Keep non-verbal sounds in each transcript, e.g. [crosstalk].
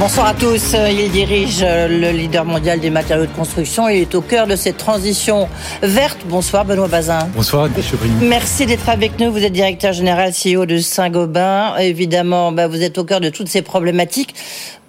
Bonsoir à tous. Il dirige le leader mondial des matériaux de construction. Il est au cœur de cette transition verte. Bonsoir Benoît Bazin. Bonsoir. Merci d'être avec nous. Vous êtes directeur général CEO de Saint-Gobain. Évidemment, bah, vous êtes au cœur de toutes ces problématiques.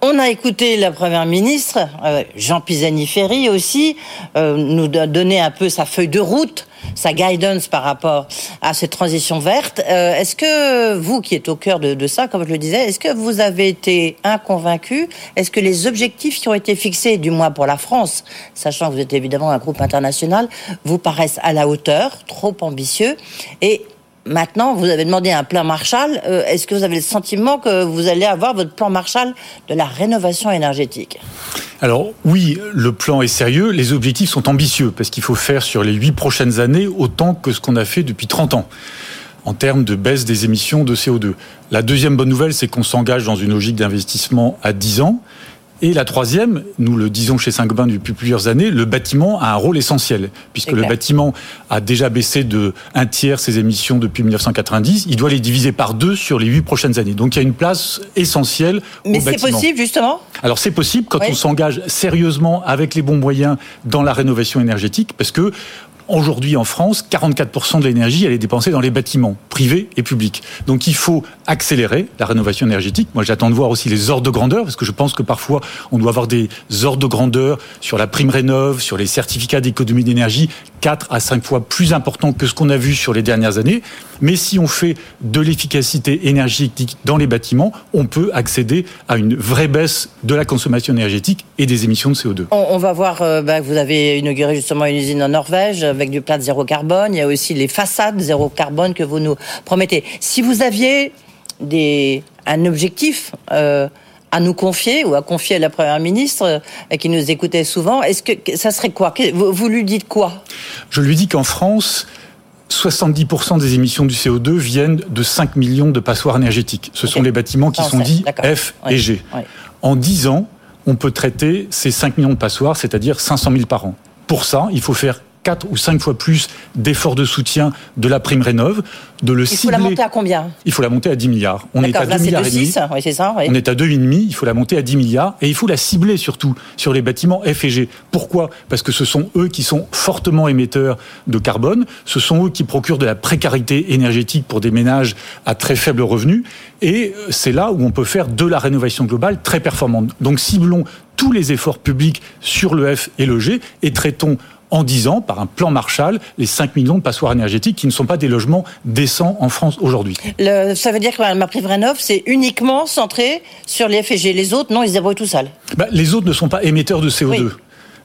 On a écouté la première ministre, euh, Jean Pisani-Ferry aussi, euh, nous donner un peu sa feuille de route, sa guidance par rapport à cette transition verte. Euh, est-ce que vous, qui êtes au cœur de, de ça, comme je le disais, est-ce que vous avez été inconvaincu? Est-ce que les objectifs qui ont été fixés, du moins pour la France, sachant que vous êtes évidemment un groupe international, vous paraissent à la hauteur, trop ambitieux? Et Maintenant, vous avez demandé un plan Marshall. Euh, Est-ce que vous avez le sentiment que vous allez avoir votre plan Marshall de la rénovation énergétique? Alors oui, le plan est sérieux, les objectifs sont ambitieux, parce qu'il faut faire sur les huit prochaines années autant que ce qu'on a fait depuis 30 ans en termes de baisse des émissions de CO2. La deuxième bonne nouvelle, c'est qu'on s'engage dans une logique d'investissement à 10 ans. Et la troisième, nous le disons chez Saint-Gobain depuis plusieurs années, le bâtiment a un rôle essentiel, puisque le bâtiment a déjà baissé de un tiers ses émissions depuis 1990. Il doit les diviser par deux sur les huit prochaines années. Donc il y a une place essentielle Mais au c'est possible, justement? Alors c'est possible quand Oui. on s'engage sérieusement avec les bons moyens dans la rénovation énergétique, parce que Aujourd'hui en France, 44% de l'énergie, est dépensée dans les bâtiments, privés et publics. Donc il faut accélérer la rénovation énergétique. Moi j'attends de voir aussi les ordres de grandeur, parce que je pense que parfois on doit avoir des ordres de grandeur sur la prime rénov, sur les certificats d'économie d'énergie, 4 à 5 fois plus importants que ce qu'on a vu sur les dernières années. Mais si on fait de l'efficacité énergétique dans les bâtiments, on peut accéder à une vraie baisse de la consommation énergétique et des émissions de CO2. on, on va voir, euh, bah, vous avez inauguré justement une usine en Norvège avec du plat de zéro carbone. Il y a aussi les façades zéro carbone que vous nous promettez. Si vous aviez des, un objectif euh, à nous confier ou à confier à la Première ministre euh, qui nous écoutait souvent, est-ce que ça serait quoi? Vous, vous lui dites quoi? Je lui dis qu'en France, 70% des émissions du CO2 viennent de 5 millions de passoires énergétiques. Ce sont les bâtiments qui sont dits. F Oui. et G. Oui. En 10 ans, on peut traiter ces 5 millions de passoires, c'est-à-dire 500 000 par an. Pour ça, il faut faire 4 ou 5 fois plus d'efforts de soutien de la prime rénov, de le Il faut cibler. la monter à combien? Il faut la monter à 10 milliards. On est à là 2 c'est milliards et demi. 6, oui, c'est ça. oui. On est à 2,5, il faut la monter à 10 milliards et il faut la cibler surtout sur les bâtiments F et G. Pourquoi? Parce que ce sont eux qui sont fortement émetteurs de carbone, ce sont eux qui procurent de la précarité énergétique pour des ménages à très faible revenu et c'est là où on peut faire de la rénovation globale très performante. Donc ciblons tous les efforts publics sur le F et le G et traitons en 10 ans, par un plan Marshall, les 5 millions de passoires énergétiques qui ne sont pas des logements décents en France aujourd'hui. Ça veut dire que ma prime rénov, c'est uniquement centré sur les FG. Les autres, non, ils se débrouillent tout seuls. Bah, les autres ne sont pas émetteurs de CO2. Oui.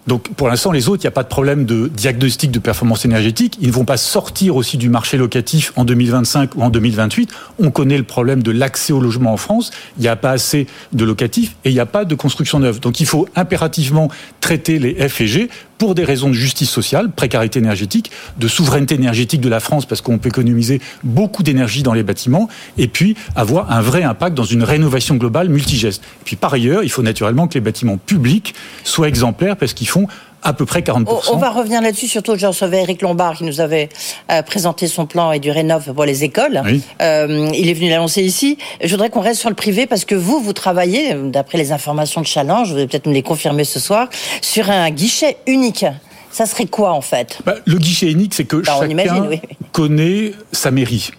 Donc pour l'instant, les autres, il n'y a pas de problème de diagnostic de performance énergétique. Ils ne vont pas sortir aussi du marché locatif en 2025 ou en 2028. On connaît le problème de l'accès au logement en France. Il n'y a pas assez de locatifs et il n'y a pas de construction neuve. Donc il faut impérativement traiter les F et G pour des raisons de justice sociale, précarité énergétique, de souveraineté énergétique de la France parce qu'on peut économiser beaucoup d'énergie dans les bâtiments et puis avoir un vrai impact dans une rénovation globale multigeste. Et puis par ailleurs, il faut naturellement que les bâtiments publics soient exemplaires parce qu'ils font à peu près 40%. On, on va revenir là-dessus, surtout je recevais Eric Lombard qui nous avait euh, présenté son plan et du rénov pour les écoles. Oui. Euh, il est venu l'annoncer ici. Je voudrais qu'on reste sur le privé parce que vous, vous travaillez, d'après les informations de Challenge, vous allez peut-être nous les confirmer ce soir, sur un guichet unique. Ça serait quoi en fait? Bah, le guichet unique, c'est que Bah, chacun imagine, oui. connaît sa mairie.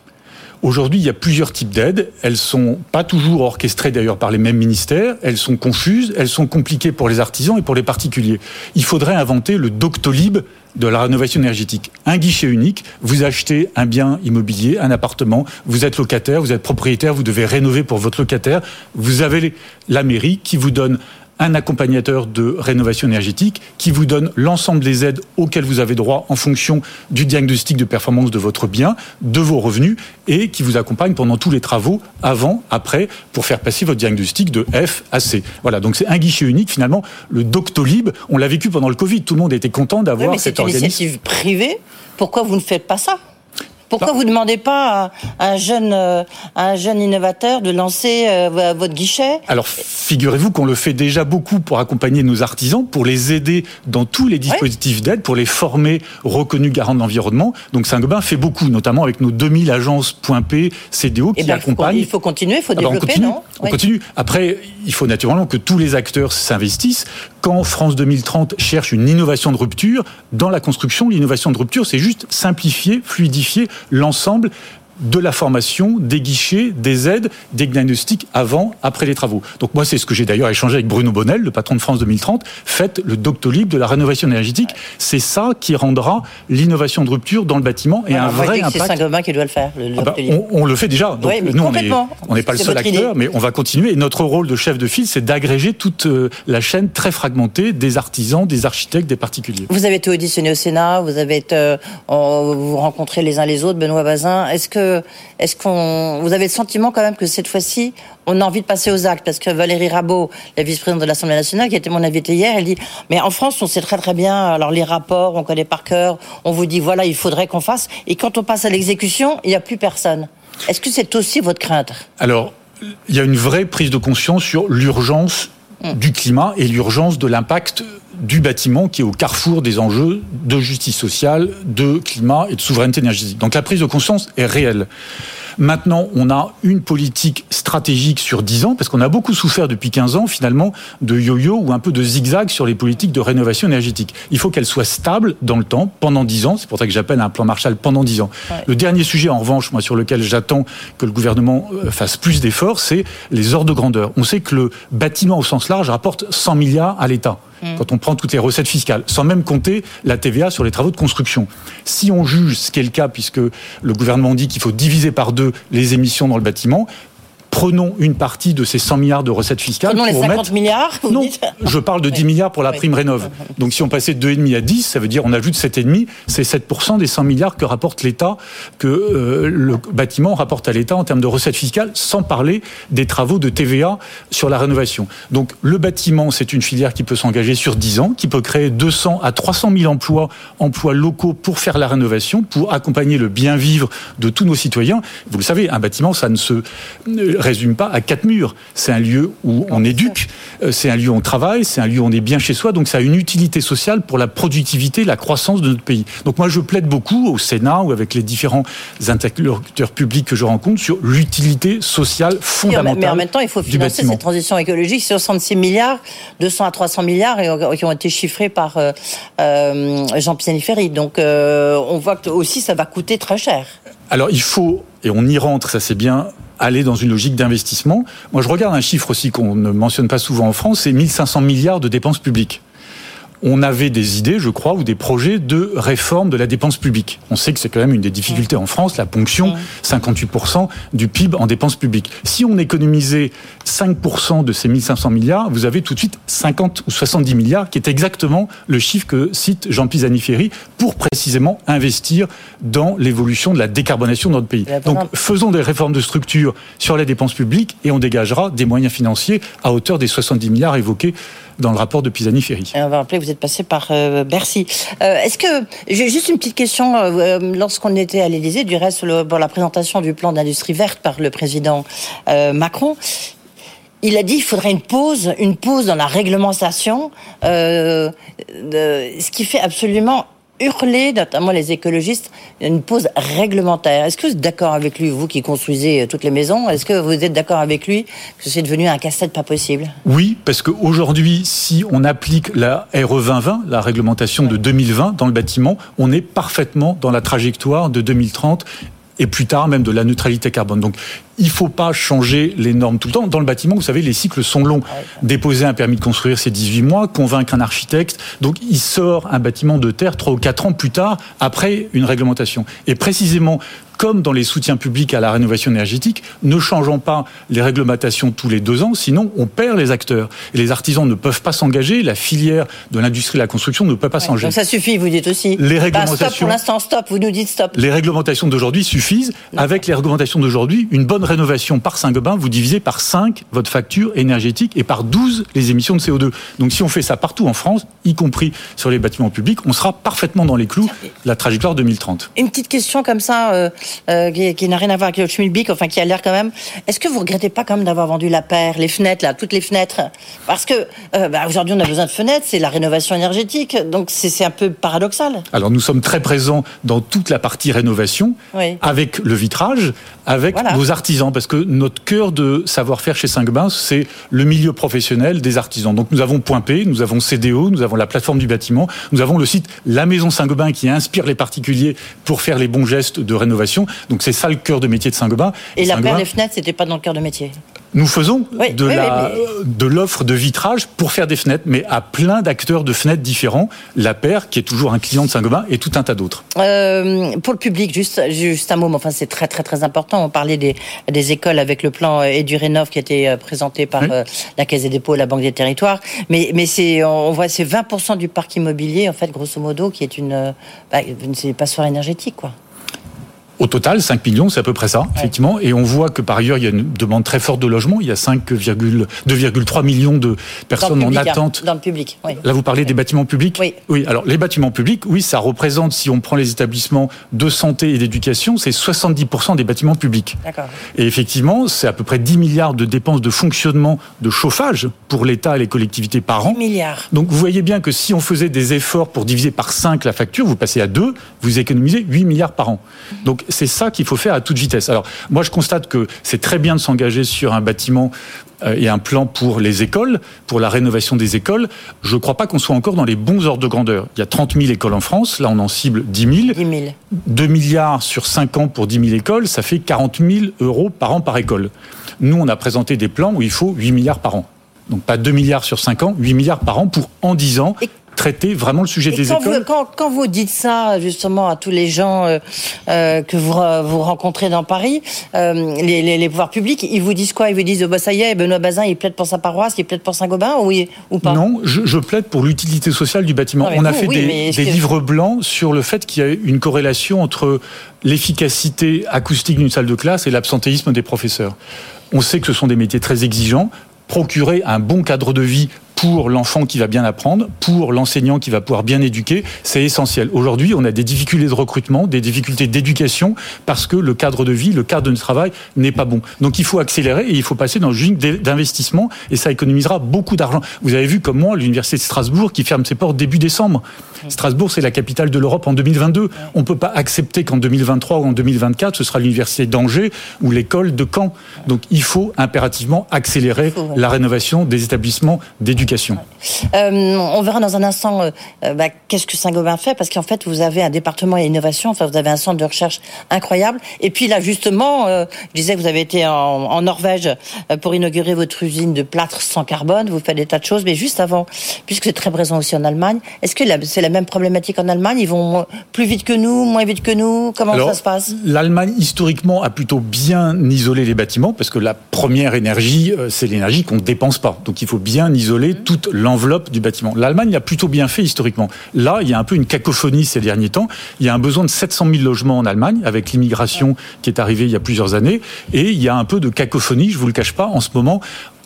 Aujourd'hui, il y a plusieurs types d'aides. Elles sont pas toujours orchestrées d'ailleurs par les mêmes ministères. Elles sont confuses, elles sont compliquées pour les artisans et pour les particuliers. Il faudrait inventer le Doctolib de la rénovation énergétique. Un guichet unique, vous achetez un bien immobilier, un appartement, vous êtes locataire, vous êtes propriétaire, vous devez rénover pour votre locataire, vous avez la mairie qui vous donne un accompagnateur de rénovation énergétique qui vous donne l'ensemble des aides auxquelles vous avez droit en fonction du diagnostic de performance de votre bien, de vos revenus, et qui vous accompagne pendant tous les travaux, avant, après, pour faire passer votre diagnostic de F à C. Voilà, donc c'est un guichet unique finalement. Le Doctolib, on l'a vécu pendant le Covid, tout le monde était content d'avoir cet organisme. C'est une initiative privée. Pourquoi vous ne faites pas ça? Pourquoi vous ne demandez pas à un jeune, euh, un jeune innovateur de lancer euh, votre guichet? Alors, figurez-vous qu'on le fait déjà beaucoup pour accompagner nos artisans, pour les aider dans tous les dispositifs d'aide, pour les former reconnus garants de l'environnement. Donc, Saint-Gobain fait beaucoup, notamment avec nos 2000 agences .p, CDO qui eh ben, accompagnent. Il faut continuer, il faut ah ben, développer, non? On continue. Après, il faut naturellement que tous les acteurs s'investissent. Quand France 2030 cherche une innovation de rupture, dans la construction, l'innovation de rupture, c'est juste simplifier, fluidifier l'ensemble de la formation, des guichets, des aides, des diagnostics avant, après les travaux. Donc moi, c'est ce que j'ai d'ailleurs échangé avec Bruno Bonnel, le patron de France 2030. Faites le Doctolib de la rénovation énergétique. C'est ça qui rendra l'innovation de rupture dans le bâtiment et un vrai impact. C'est Saint-Gobain qui doit le faire. Le ah bah, on, le fait déjà. Donc, nous, on n'est pas le seul acteur, mais on va continuer. Et notre rôle de chef de file, c'est d'agréger toute euh, la chaîne très fragmentée des artisans, des architectes, des particuliers. Vous avez été auditionné au Sénat, vous avez été, euh, vous rencontrez les uns les autres, Benoît Bazin. Est-ce que est-ce qu'on, vous avez le sentiment quand même que cette fois-ci, on a envie de passer aux actes? Parce que Valérie Rabault, la vice-présidente de l'Assemblée nationale, qui était mon invitée hier, elle dit mais en France on sait très très bien, alors les rapports, on connaît par cœur, on vous dit voilà il faudrait qu'on fasse, et quand on passe à l'exécution, il n'y a plus personne. Est-ce que c'est aussi votre crainte? Alors il y a une vraie prise de conscience sur l'urgence hum. du climat et l'urgence de l'impact du bâtiment qui est au carrefour des enjeux de justice sociale, de climat et de souveraineté énergétique. Donc la prise de conscience est réelle. Maintenant, on a une politique stratégique sur 10 ans, parce qu'on a beaucoup souffert depuis 15 ans, finalement, de yo-yo ou un peu de zigzag sur les politiques de rénovation énergétique. Il faut qu'elle soit stable dans le temps, pendant 10 ans. C'est pour ça que j'appelle un plan Marshall pendant 10 ans. Le dernier sujet, en revanche, moi, sur lequel j'attends que le gouvernement euh, fasse plus d'efforts, c'est les ordres de grandeur. On sait que le bâtiment au sens large rapporte 100 milliards à l'État. Mm. quand on prend toutes les recettes fiscales, sans même compter la TVA sur les travaux de construction. Si on juge, ce qui est le cas, puisque le gouvernement dit qu'il faut diviser par deux les émissions dans le bâtiment, prenons une partie de ces 100 milliards de recettes fiscales. Prenons les 50 milliards Non, je parle de 10 milliards pour la prime rénov. Donc si on passait de 2,5 à 10, ça veut dire on ajoute 7,5, c'est 7% des 100 milliards que rapporte l'État, que euh, le bâtiment rapporte à l'État en termes de recettes fiscales, sans parler des travaux de TVA sur la rénovation. Donc le bâtiment, c'est une filière qui peut s'engager sur 10 ans, qui peut créer 200 à 300 000 emplois, emplois locaux pour faire la rénovation, pour accompagner le bien-vivre de tous nos citoyens. Vous le savez, un bâtiment, ça ne se résume pas à quatre murs. C'est un lieu où on éduque, euh, c'est un lieu où on travaille, c'est un lieu où on est bien chez soi, donc ça a une utilité sociale pour la productivité, la croissance de notre pays. Donc moi, je plaide beaucoup au Sénat ou avec les différents interlocuteurs publics que je rencontre sur l'utilité sociale fondamentale. Mais en même temps, il faut financer cette transition écologique. 66 milliards, 200 à 300 milliards qui ont été chiffrés par euh, euh, Jean Pisani-Ferry. Donc on voit que aussi ça va coûter très cher. Alors il faut, et on y rentre, ça c'est bien, aller dans une logique d'investissement. Moi, je regarde un chiffre aussi qu'on ne mentionne pas souvent en France, c'est 1500 milliards de dépenses publiques on avait des idées, je crois, ou des projets de réforme de la dépense publique. On sait que c'est quand même une des difficultés en France, la ponction, 58% du PIB en dépenses publiques. Si on économisait 5% de ces 1500 milliards, vous avez tout de suite 50 ou 70 milliards, qui est exactement le chiffre que cite Jean Pisani-Ferry pour précisément investir dans l'évolution de la décarbonation de notre pays. Donc faisons des réformes de structure sur les dépenses publiques et on dégagera des moyens financiers à hauteur des 70 milliards évoqués dans le rapport de Pisani-Ferry. On va rappeler que vous êtes passé par euh, Bercy. Euh, est-ce que j'ai juste une petite question euh, lorsqu'on était à l'Élysée, du reste pour la présentation du plan d'industrie verte par le président Macron. Il a dit qu'il faudrait une pause, une pause dans la réglementation, ce qui fait absolument hurler, notamment les écologistes, une pause réglementaire. Est-ce que vous êtes d'accord avec lui, vous qui construisez euh, toutes les maisons? Est-ce que vous êtes d'accord avec lui que c'est devenu un casse-tête pas possible? Oui, parce qu'aujourd'hui, si on applique la RE 2020, la réglementation de 2020 dans le bâtiment, on est parfaitement dans la trajectoire de 2030 et plus tard même de la neutralité carbone. Donc il faut pas changer les normes tout le temps. Dans le bâtiment, vous savez, les cycles sont longs. Déposer un permis de construire, c'est 18 mois. Convaincre un architecte. Donc, il sort un bâtiment de terre 3 ou 4 ans plus tard, après une réglementation. Et précisément, comme dans les soutiens publics à la rénovation énergétique, ne changeons pas les réglementations tous les deux ans, sinon on perd les acteurs. Et les artisans ne peuvent pas s'engager, la filière de l'industrie de la construction ne peut pas s'engager. Ça suffit, vous dites aussi. Les réglementations. Bah, stop pour l'instant, stop, vous nous dites stop. Les réglementations d'aujourd'hui suffisent. Avec les réglementations d'aujourd'hui, une bonne rénovation par Saint-Gobain, vous divisez par 5 votre facture énergétique et par 12 les émissions de CO2. Donc si on fait ça partout en France, y compris sur les bâtiments publics, on sera parfaitement dans les clous, la trajectoire 2030. Une petite question comme ça, euh, euh, qui, n'a rien à voir avec le schmilblick, enfin qui a l'air quand même. Est-ce que vous regrettez pas quand même d'avoir vendu la paire, les fenêtres là, toutes les fenêtres? Parce que euh, bah, aujourd'hui on a besoin de fenêtres, c'est la rénovation énergétique, donc c'est un peu paradoxal. Alors nous sommes très présents dans toute la partie rénovation, avec le vitrage, avec nos artisans, parce que notre cœur de savoir-faire chez Saint-Gobain, c'est le milieu professionnel des artisans. Donc nous avons Point P, nous avons CDO, nous avons la plateforme du bâtiment, nous avons le site La Maison Saint-Gobain qui inspire les particuliers pour faire les bons gestes de rénovation. Donc c'est ça le cœur de métier de Saint-Gobain. Et, la paire des fenêtres, c'était pas dans le cœur de métier nous faisons de, la, de l'offre de vitrage pour faire des fenêtres, mais à plein d'acteurs de fenêtres différents. La paire, qui est toujours un client de Saint-Gobain, et tout un tas d'autres. Euh, pour le public, juste, juste un mot, enfin c'est très très très important. On parlait des, des écoles avec le plan Edurénov qui a été euh, présenté par euh, la Caisse des dépôts, la Banque des territoires. Mais, mais c'est, on voit c'est 20% du parc immobilier, en fait, grosso modo, qui est une, bah, une passoire énergétique, quoi. Au total, 5 millions, c'est à peu près ça, effectivement. Et on voit que par ailleurs, il y a une demande très forte de logement. Il y a 2,3 millions de personnes en hein, attente. dans le public, oui. Là, vous parlez des bâtiments publics Oui. Oui, alors les bâtiments publics, oui, ça représente, si on prend les établissements de santé et d'éducation, c'est 70% des bâtiments publics. D'accord. Et effectivement, c'est à peu près 10 milliards de dépenses de fonctionnement de chauffage pour l'État et les collectivités par an. 10 milliards. Donc vous voyez bien que si on faisait des efforts pour diviser par 5 la facture, vous passez à 2, vous économisez 8 milliards par an. Donc c'est ça qu'il faut faire à toute vitesse. Alors, moi, je constate que c'est très bien de s'engager sur un bâtiment euh, et un plan pour les écoles, pour la rénovation des écoles. Je ne crois pas qu'on soit encore dans les bons ordres de grandeur. Il y a 30 000 écoles en France, là on en cible 10 000. 10 000. 2 milliards sur 5 ans pour 10 000 écoles, ça fait 40 000 euros par an par école. Nous, on a présenté des plans où il faut 8 milliards par an. Donc pas 2 milliards sur 5 ans, 8 milliards par an pour en 10 ans traiter vraiment le sujet des écoles. Vous, quand, vous dites ça justement à tous les gens euh, euh, que vous, vous rencontrez dans Paris, euh, les, pouvoirs publics, ils vous disent quoi? Ils vous disent oh, bah, ça y est, Benoît Bazin, il plaide pour sa paroisse, il plaide pour Saint-Gobain ou, ou pas? Non, je, plaide pour l'utilité sociale du bâtiment. On a fait des, des livres blancs sur le fait qu'il y a une corrélation entre l'efficacité acoustique d'une salle de classe et l'absentéisme des professeurs. On sait que ce sont des métiers très exigeants procurer un bon cadre de vie pour l'enfant qui va bien apprendre, pour l'enseignant qui va pouvoir bien éduquer, c'est essentiel. Aujourd'hui, on a des difficultés de recrutement, des difficultés d'éducation, parce que le cadre de vie, le cadre de travail n'est pas bon. Donc il faut accélérer et il faut passer dans une d'investissement, et ça économisera beaucoup d'argent. Vous avez vu comme moi l'Université de Strasbourg qui ferme ses portes début décembre. Strasbourg, c'est la capitale de l'Europe en 2022. On ne peut pas accepter qu'en 2023 ou en 2024, ce sera l'Université d'Angers ou l'école de Caen. Donc il faut impérativement accélérer la rénovation des établissements d'éducation euh, on verra dans un instant euh, euh, bah, qu'est-ce que Saint-Gobain fait, parce qu'en fait, vous avez un département innovation, enfin, vous avez un centre de recherche incroyable. Et puis là, justement, je disais que vous avez été en, Norvège pour inaugurer votre usine de plâtre sans carbone. Vous faites des tas de choses, mais juste avant, puisque c'est très présent aussi en Allemagne, est-ce que c'est la même problématique en Allemagne? Ils vont plus vite que nous, moins vite que nous? Comment ça se passe? L'Allemagne, historiquement, a plutôt bien isolé les bâtiments, parce que la première énergie, c'est l'énergie qu'on ne dépense pas. Donc il faut bien isoler toute l'enveloppe du bâtiment. L'Allemagne a plutôt bien fait historiquement. Là, il y a un peu une cacophonie ces derniers temps. Il y a un besoin de 700 000 logements en Allemagne, avec l'immigration qui est arrivée il y a plusieurs années. Et il y a un peu de cacophonie, je vous le cache pas, en ce moment,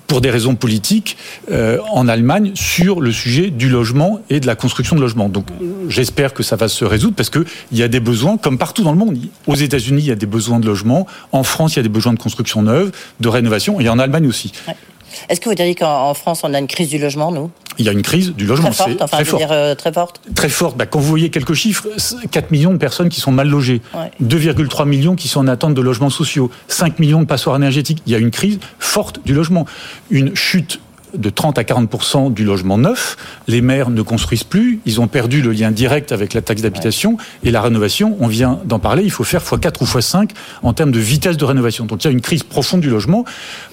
pour des raisons politiques euh, en Allemagne sur le sujet du logement et de la construction de logements. Donc j'espère que ça va se résoudre parce qu'il y a des besoins, comme partout dans le monde. Aux États-Unis, il y a des besoins de logement. En France, il y a des besoins de construction neuve, de rénovation, et en Allemagne aussi. Est-ce que vous diriez qu'en France, on a une crise du logement, nous? Il y a une crise du logement. Très forte, enfin, très, euh, très forte. Très forte. Bah, quand vous voyez quelques chiffres, 4 millions de personnes qui sont mal logées, 2,3 millions qui sont en attente de logements sociaux, 5 millions de passoires énergétiques. Il y a une crise forte du logement. Une chute de 30 à 40 du logement neuf. Les maires ne construisent plus. Ils ont perdu le lien direct avec la taxe d'habitation. Et la rénovation, on vient d'en parler, il faut faire x4 ou x5 en termes de vitesse de rénovation. Donc il y a une crise profonde du logement.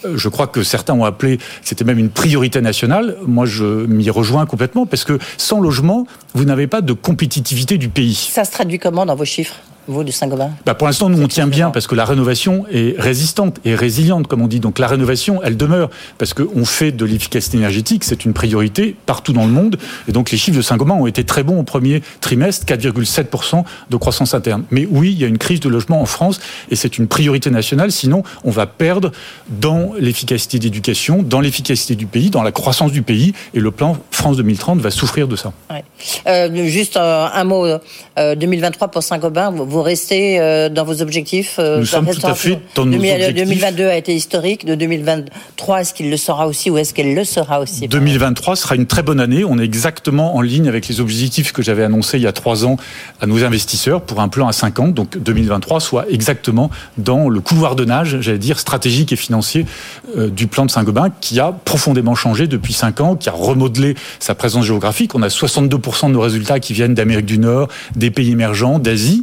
Euh, je crois que certains ont appelé, c'était même une priorité nationale. Moi, je m'y rejoins complètement parce que sans logement, vous n'avez pas de compétitivité du pays. Ça se traduit comment dans vos chiffres? Vous, de Saint-Gobain? Bah Pour l'instant, nous, on tient bien parce que la rénovation est résistante et résiliente, comme on dit. Donc la rénovation, elle demeure parce qu'on fait de l'efficacité énergétique, c'est une priorité partout dans le monde. Et donc les chiffres de Saint-Gobain ont été très bons au premier trimestre, 4,7% de croissance interne. Mais oui, il y a une crise de logement en France et c'est une priorité nationale. Sinon, on va perdre dans l'efficacité d'éducation, dans l'efficacité du pays, dans la croissance du pays. Et le plan France 2030 va souffrir de ça. Ouais. Euh, juste euh, un mot, euh, 2023 pour Saint-Gobain vous restez euh, dans vos objectifs euh, Nous sommes tout à fait dans nos objectifs. 2022 a été historique. De 2023, est-ce qu'il le sera aussi ou est-ce qu'elle le sera aussi? 2023 sera une très bonne année. On est exactement en ligne avec les objectifs que j'avais annoncés il y a trois ans à nos investisseurs pour un plan à 5 ans. Donc 2023 soit exactement dans le couloir de nage, j'allais dire, stratégique et financier euh, du plan de Saint-Gobain qui a profondément changé depuis 5 ans, qui a remodelé sa présence géographique. On a 62% de nos résultats qui viennent d'Amérique du Nord, des pays émergents, d'Asie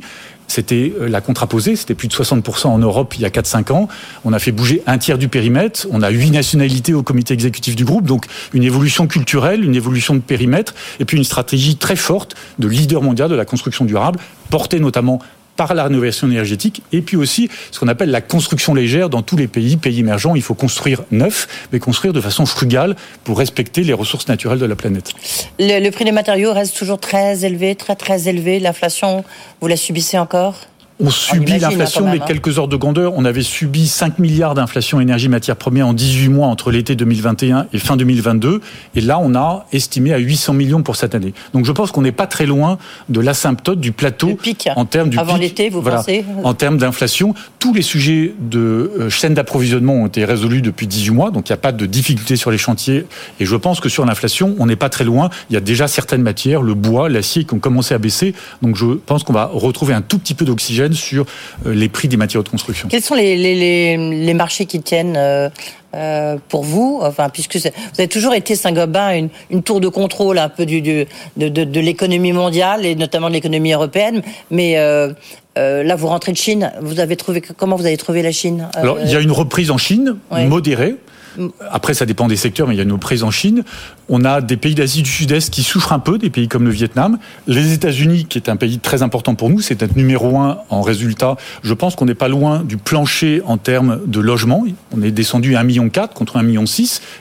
c'était euh, la contraposée, c'était plus de 60% en Europe il y a 4-5 ans. On a fait bouger un tiers du périmètre, on a huit nationalités au comité exécutif du groupe, donc une évolution culturelle, une évolution de périmètre, et puis une stratégie très forte de leader mondial de la construction durable, portée notamment par la rénovation énergétique et puis aussi ce qu'on appelle la construction légère dans tous les pays, pays émergents. Il faut construire neuf, mais construire de façon frugale pour respecter les ressources naturelles de la planète. Le, prix des matériaux reste toujours très élevé, très très élevé. L'inflation, vous la subissez encore? On subit l'inflation, mais hein. quelques ordres de grandeur. On avait subi 5 milliards d'inflation énergie matières premières en 18 mois entre l'été 2021 et fin 2022. Et là, on a estimé à 800 millions pour cette année. Donc je pense qu'on n'est pas très loin de l'asymptote du plateau en termes du Avant l'été, vous pensez En termes d'inflation, tous les sujets de euh, chaîne d'approvisionnement ont été résolus depuis 18 mois, donc il n'y a pas de difficulté sur les chantiers. Et je pense que sur l'inflation, on n'est pas très loin. Il y a déjà certaines matières, le bois, l'acier, qui ont commencé à baisser. Donc je pense qu'on va retrouver un tout petit peu d'oxygène sur euh, les prix des matériaux de construction. Quels sont les, les, les marchés qui tiennent euh, euh, pour vous, enfin, puisque vous avez toujours été Saint-Gobain une, une, tour de contrôle un peu du, du de, de, de l'économie mondiale et notamment de l'économie européenne, mais euh, euh, là vous rentrez de Chine. Vous avez trouvé comment vous avez trouvé la Chine? Alors il y a une reprise en Chine modérée. Après, ça dépend des secteurs, mais il y a nos prises en Chine. On a des pays d'Asie du Sud-Est qui souffrent un peu, des pays comme le Vietnam. Les États-Unis, qui est un pays très important pour nous, c'est notre numéro un en résultat. Je pense qu'on n'est pas loin du plancher en termes de logement. On est descendu à 1,4 million contre 1,6 million.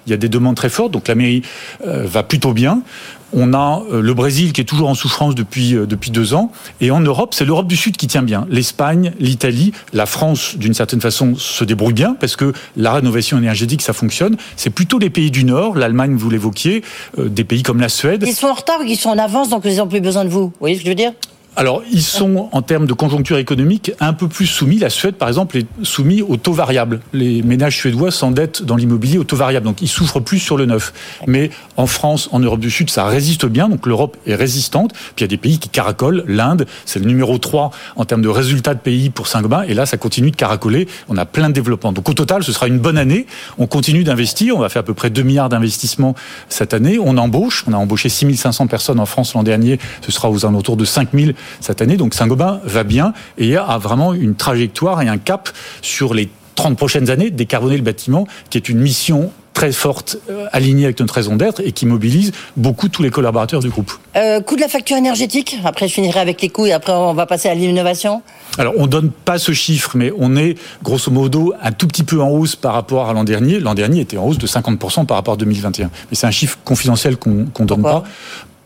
Il y a des demandes très fortes, donc la mairie euh, va plutôt bien. On a euh, le Brésil qui est toujours en souffrance depuis, euh, depuis deux ans. Et en Europe, c'est l'Europe du Sud qui tient bien. L'Espagne, l'Italie, la France, d'une certaine façon, se débrouille bien parce que la rénovation énergétique, ça fonctionne. C'est plutôt les pays du Nord, l'Allemagne, vous l'évoquiez, euh, des pays comme la Suède. Ils sont en retard ils sont en avance, donc ils n'ont plus besoin de vous? Vous voyez ce que je veux dire? Alors, ils sont, en termes de conjoncture économique, un peu plus soumis. La Suède, par exemple, est soumise au taux variable. Les ménages suédois s'endettent dans l'immobilier au taux variable, donc ils souffrent plus sur le neuf. Mais en France, en Europe du Sud, ça résiste bien, donc l'Europe est résistante. Puis il y a des pays qui caracolent. L'Inde, c'est le numéro 3 en termes de résultats de pays pour Saint-Gobain, et là, ça continue de caracoler. On a plein de développement. Donc au total, ce sera une bonne année. On continue d'investir. On va faire à peu près 2 milliards d'investissements cette année. On embauche. On a embauché 6500 personnes en France l'an dernier. Ce sera aux alentours de 5000 cette année. Donc Saint-Gobain va bien et a vraiment une trajectoire et un cap sur les 30 prochaines années, décarboner le bâtiment, qui est une mission très forte, euh, alignée avec notre raison d'être et qui mobilise beaucoup tous les collaborateurs du groupe. Euh, coût de la facture énergétique Après, je finirai avec les coûts et après, on va passer à l'innovation. Alors, on donne pas ce chiffre, mais on est grosso modo un tout petit peu en hausse par rapport à l'an dernier. L'an dernier était en hausse de 50% par rapport à 2021. Mais c'est un chiffre confidentiel qu'on ne donne pas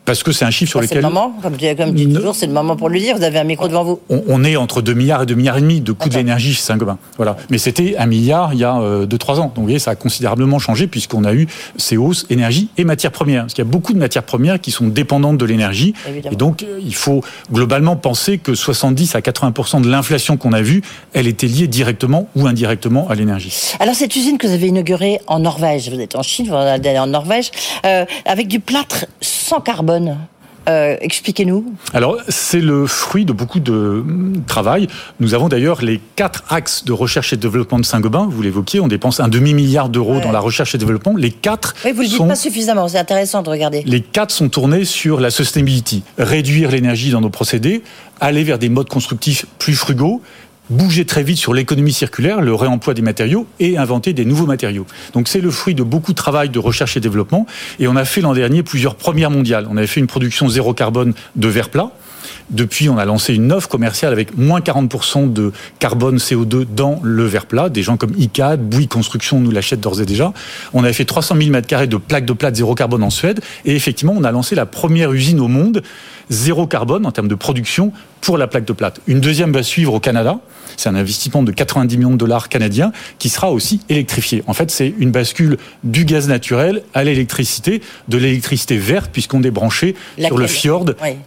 parce que c'est un chiffre sur lequel. C'est le moment, comme, comme dit toujours, c'est le moment pour le dire. Vous avez un micro devant vous. On, est entre 2 milliards et 2 milliards et demi de coûts de l'énergie chez Saint-Gobain. Voilà. Mais c'était un milliard il y a 2-3 euh, ans. Donc vous voyez, ça a considérablement changé puisqu'on a eu ces hausses énergie et matières premières. Parce qu'il y a beaucoup de matières premières qui sont dépendantes de l'énergie. Et donc, euh, il faut globalement penser que 70 à 80% de l'inflation qu'on a vue, elle était liée directement ou indirectement à l'énergie. Alors, cette usine que vous avez inaugurée en Norvège, vous êtes en Chine, vous allez en Norvège, euh, avec du plâtre sans carbone Euh, expliquez-nous. Alors, c'est le fruit de beaucoup de travail. Nous avons d'ailleurs les quatre axes de recherche et développement de Saint-Gobain. Vous l'évoquiez, on dépense un demi-milliard d'euros dans la recherche et développement. Les quatre. Oui, vous le dites pas suffisamment. C'est intéressant de regarder. Les quatre sont tournés sur la sustainability, réduire l'énergie dans nos procédés, aller vers des modes constructifs plus frugaux, bouger très vite sur l'économie circulaire, le réemploi des matériaux et inventer des nouveaux matériaux. Donc c'est le fruit de beaucoup de travail de recherche et développement. Et on a fait l'an dernier plusieurs premières mondiales. On avait fait une production zéro carbone de verre plat. Depuis, on a lancé une offre commerciale avec moins 40% de carbone CO2 dans le verre plat. Des gens comme ICAD, Bouygues Construction nous l'achètent d'ores et déjà. On avait fait 300 000 m2 de plaques de plate zéro carbone en Suède. Et effectivement, on a lancé la première usine au monde zéro carbone en termes de production pour la plaque de plate. Une deuxième va suivre au Canada. C'est un investissement de 90 millions de dollars canadiens qui sera aussi électrifié. En fait, c'est une bascule du gaz naturel à l'électricité, de l'électricité verte puisqu'on est branché sur le fjord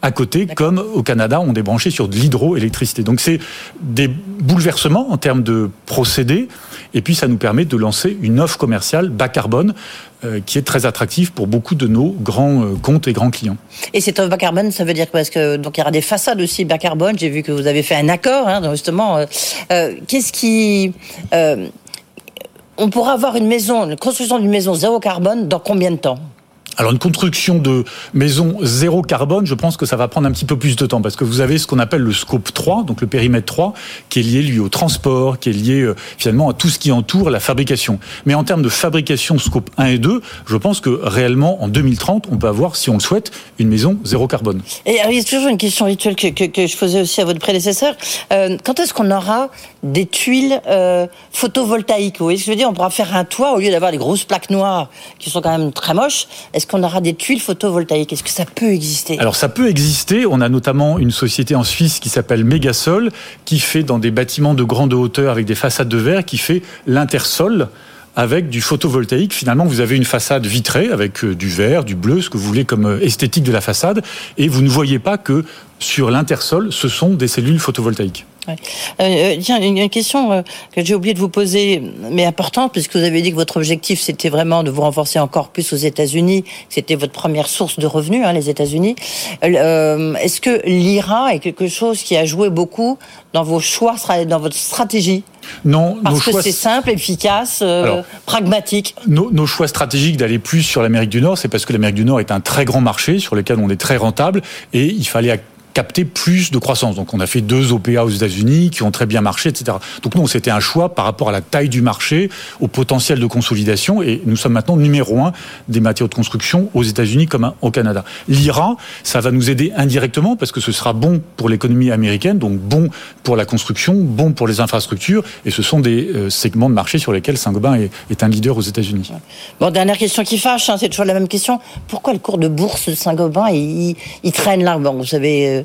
à côté, comme au Canada, on est branché sur de l'hydroélectricité. Donc c'est des bouleversements en termes de procédés et puis ça nous permet de lancer une offre commerciale bas carbone euh, qui est très attractive pour beaucoup de nos grands euh, comptes et grands clients. Et cette offre bas carbone, ça veut dire parce que donc il y aura des façades aussi bas carbone? J'ai vu que vous avez fait un accord, hein, justement. Euh, qu'est-ce qui on pourra avoir une maison, une construction d'une maison zéro carbone dans combien de temps? Alors une construction de maison zéro carbone, je pense que ça va prendre un petit peu plus de temps parce que vous avez ce qu'on appelle le scope 3, donc le périmètre 3, qui est lié lui au transport, qui est lié euh, finalement à tout ce qui entoure la fabrication. Mais en termes de fabrication scope 1 et 2, je pense que réellement en 2030, on peut avoir, si on le souhaite, une maison zéro carbone. Et il y a toujours une question rituelle que, je posais aussi à votre prédécesseur. Euh, quand est-ce qu'on aura des tuiles euh, photovoltaïques? Vous voyez ce que je veux dire? On pourra faire un toit au lieu d'avoir des grosses plaques noires qui sont quand même très moches. Qu'on aura des tuiles photovoltaïques? Est-ce que ça peut exister? Alors ça peut exister. On a notamment une société en Suisse qui s'appelle Megasol, qui fait dans des bâtiments de grande hauteur avec des façades de verre, qui fait l'intersol avec du photovoltaïque. Finalement, vous avez une façade vitrée avec euh, du vert, du bleu, ce que vous voulez comme euh, esthétique de la façade, et vous ne voyez pas que sur l'intersol, ce sont des cellules photovoltaïques. Ouais. Euh, tiens, une, question euh, que j'ai oublié de vous poser, mais importante, puisque vous avez dit que votre objectif, c'était vraiment de vous renforcer encore plus aux États-Unis. C'était votre première source de revenus, hein, les États-Unis. Euh, Est-ce que l'IRA est quelque chose qui a joué beaucoup dans vos choix, dans votre stratégie? Non, parce que c'est simple, efficace, euh, pragmatique. Nos, nos, choix stratégiques d'aller plus sur l'Amérique du Nord, c'est parce que l'Amérique du Nord est un très grand marché sur lequel on est très rentable et il fallait capter plus de croissance. Donc on a fait deux OPA aux États-Unis qui ont très bien marché, etc. Donc nous, c'était un choix par rapport à la taille du marché, au potentiel de consolidation, et nous sommes maintenant numéro un des matériaux de construction aux États-Unis comme au Canada. L'IRA, ça va nous aider indirectement parce que ce sera bon pour l'économie américaine, donc bon pour la construction, bon pour les infrastructures, et ce sont des euh, segments de marché sur lesquels Saint-Gobain est, un leader aux États-Unis. Bon, dernière question qui fâche, hein, c'est toujours la même question. Pourquoi le cours de bourse de Saint-Gobain il, il, traîne là? Bon, vous savez.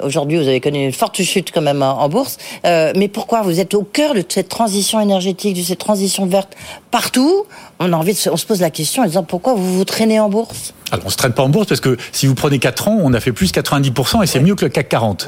Aujourd'hui, vous avez connu une forte chute quand même en, bourse. Euh, mais pourquoi Vous êtes au cœur de cette transition énergétique, de cette transition verte partout? On a envie de on se pose la question en disant pourquoi vous vous traînez en bourse? Alors, on se traîne pas en bourse parce que si vous prenez 4 ans, on a fait plus 90% et c'est mieux que le CAC 40.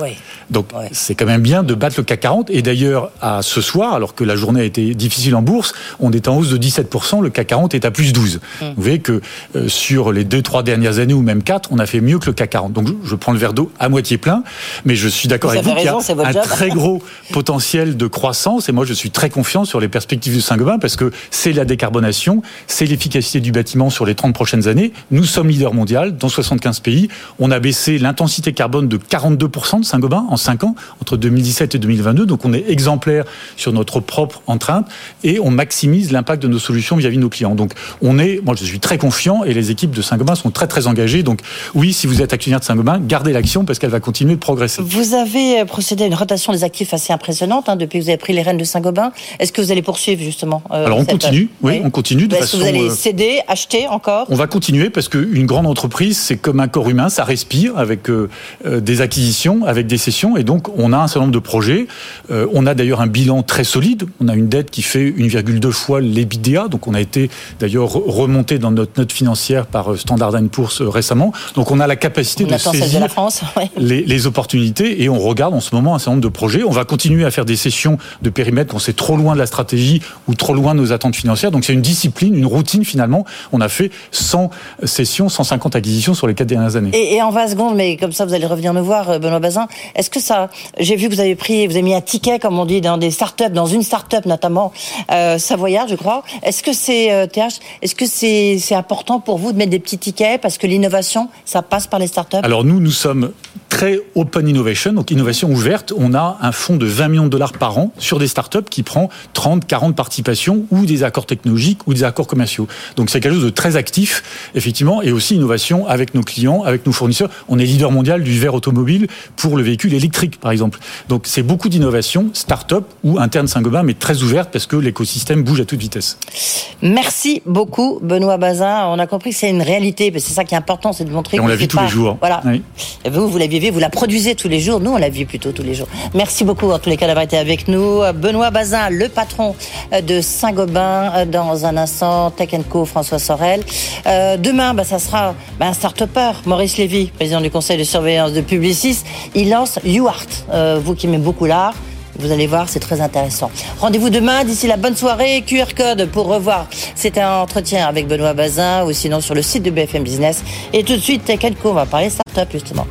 Donc, c'est quand même bien de battre le CAC 40. Et d'ailleurs, à ce soir, alors que la journée a été difficile en bourse, on est en hausse de 17%, le CAC 40 est à plus 12. Hum. Vous voyez que euh, sur les 2-3 dernières années ou même 4, on a fait mieux que le CAC 40. Donc, je, prends le verre d'eau à moitié plein, mais je suis d'accord avec vous qu'il y a un très gros [laughs] potentiel de croissance et moi, je suis très confiant sur les perspectives de Saint-Gobain parce que c'est la décarbonation, c'est l'efficacité du bâtiment sur les 30 prochaines années. Nous sommes leader mondial dans 75 pays. On a baissé l'intensité carbone de 42% de Saint-Gobain en 5 ans, entre 2017 et 2022. Donc on est exemplaire sur notre propre empreinte et on maximise l'impact de nos solutions vis-à-vis de nos clients. Donc on est, moi je suis très confiant et les équipes de Saint-Gobain sont très très engagées. Donc oui, si vous êtes actionnaire de Saint-Gobain, gardez l'action parce qu'elle va continuer progresser. Vous avez euh, procédé à une rotation des actifs assez impressionnante hein, depuis que vous avez pris les rênes de Saint-Gobain. Est-ce que vous allez poursuivre justement euh, Alors on continue, oui, on continue de façon. Est-ce que vous allez euh, céder, acheter encore? On va continuer parce qu'une grande entreprise, c'est comme un corps humain, ça respire avec euh, euh, des acquisitions, avec des cessions, et donc on a un certain nombre de projets. Euh, on a d'ailleurs un bilan très solide. On a une dette qui fait 1,2 fois l'EBITDA, donc on a été d'ailleurs remonté dans notre note financière par Standard Poor's récemment. Donc on a la capacité de saisir la France, [laughs] les, les, opportunités, et on regarde en ce moment un certain nombre de projets. On va continuer à faire des sessions de périmètre quand c'est trop loin de la stratégie ou trop loin de nos attentes financières. Donc c'est une discipline, une routine finalement. On a fait 100 sessions 150 acquisitions sur les quatre dernières années. Et, en 20 secondes, mais comme ça, vous allez revenir nous voir, Benoît Bazin. Est-ce que ça, j'ai vu que vous avez pris, vous avez mis un ticket, comme on dit, dans des startups, dans une startup notamment, euh, Savoyard, je crois. Est-ce que c'est, euh, TH, est-ce que c'est, c'est important pour vous de mettre des petits tickets parce que l'innovation, ça passe par les startups? Alors nous, nous sommes très open innovation, donc innovation ouverte. On a un fonds de 20 millions de dollars par an sur des startups qui prend 30, 40 participations ou des accords technologiques ou des accords commerciaux. Donc c'est quelque chose de très actif, effectivement, et aussi innovation avec nos clients, avec nos fournisseurs. On est leader mondial du verre automobile pour le véhicule électrique, par exemple. Donc c'est beaucoup d'innovation, start-up ou interne Saint-Gobain, mais très ouverte parce que l'écosystème bouge à toute vitesse. Merci beaucoup, Benoît Bazin. On a compris que c'est une réalité, mais c'est ça qui est important, c'est de montrer. Et on la vit tous les jours. Voilà. Vous, vous la vivez, vous la produisez tous les jours. Nous, on la vit plutôt tous les jours. Merci beaucoup, en tous les cas, d'avoir été avec nous. Benoît Bazin, le patron de Saint-Gobain, dans un instant, Tech Co, François Sorel. Euh, demain, bah, ça sera bah, un start-upper, Maurice Lévy, président du conseil de surveillance de Publicis. Il lance UART. Euh, vous qui aimez beaucoup l'art, vous allez voir, c'est très intéressant. Rendez-vous demain. D'ici la bonne soirée. QR code pour revoir. C'était un entretien avec Benoît Bazin ou sinon sur le site de BFM Business. Et tout de suite, Tech Co, on va parler start-up justement.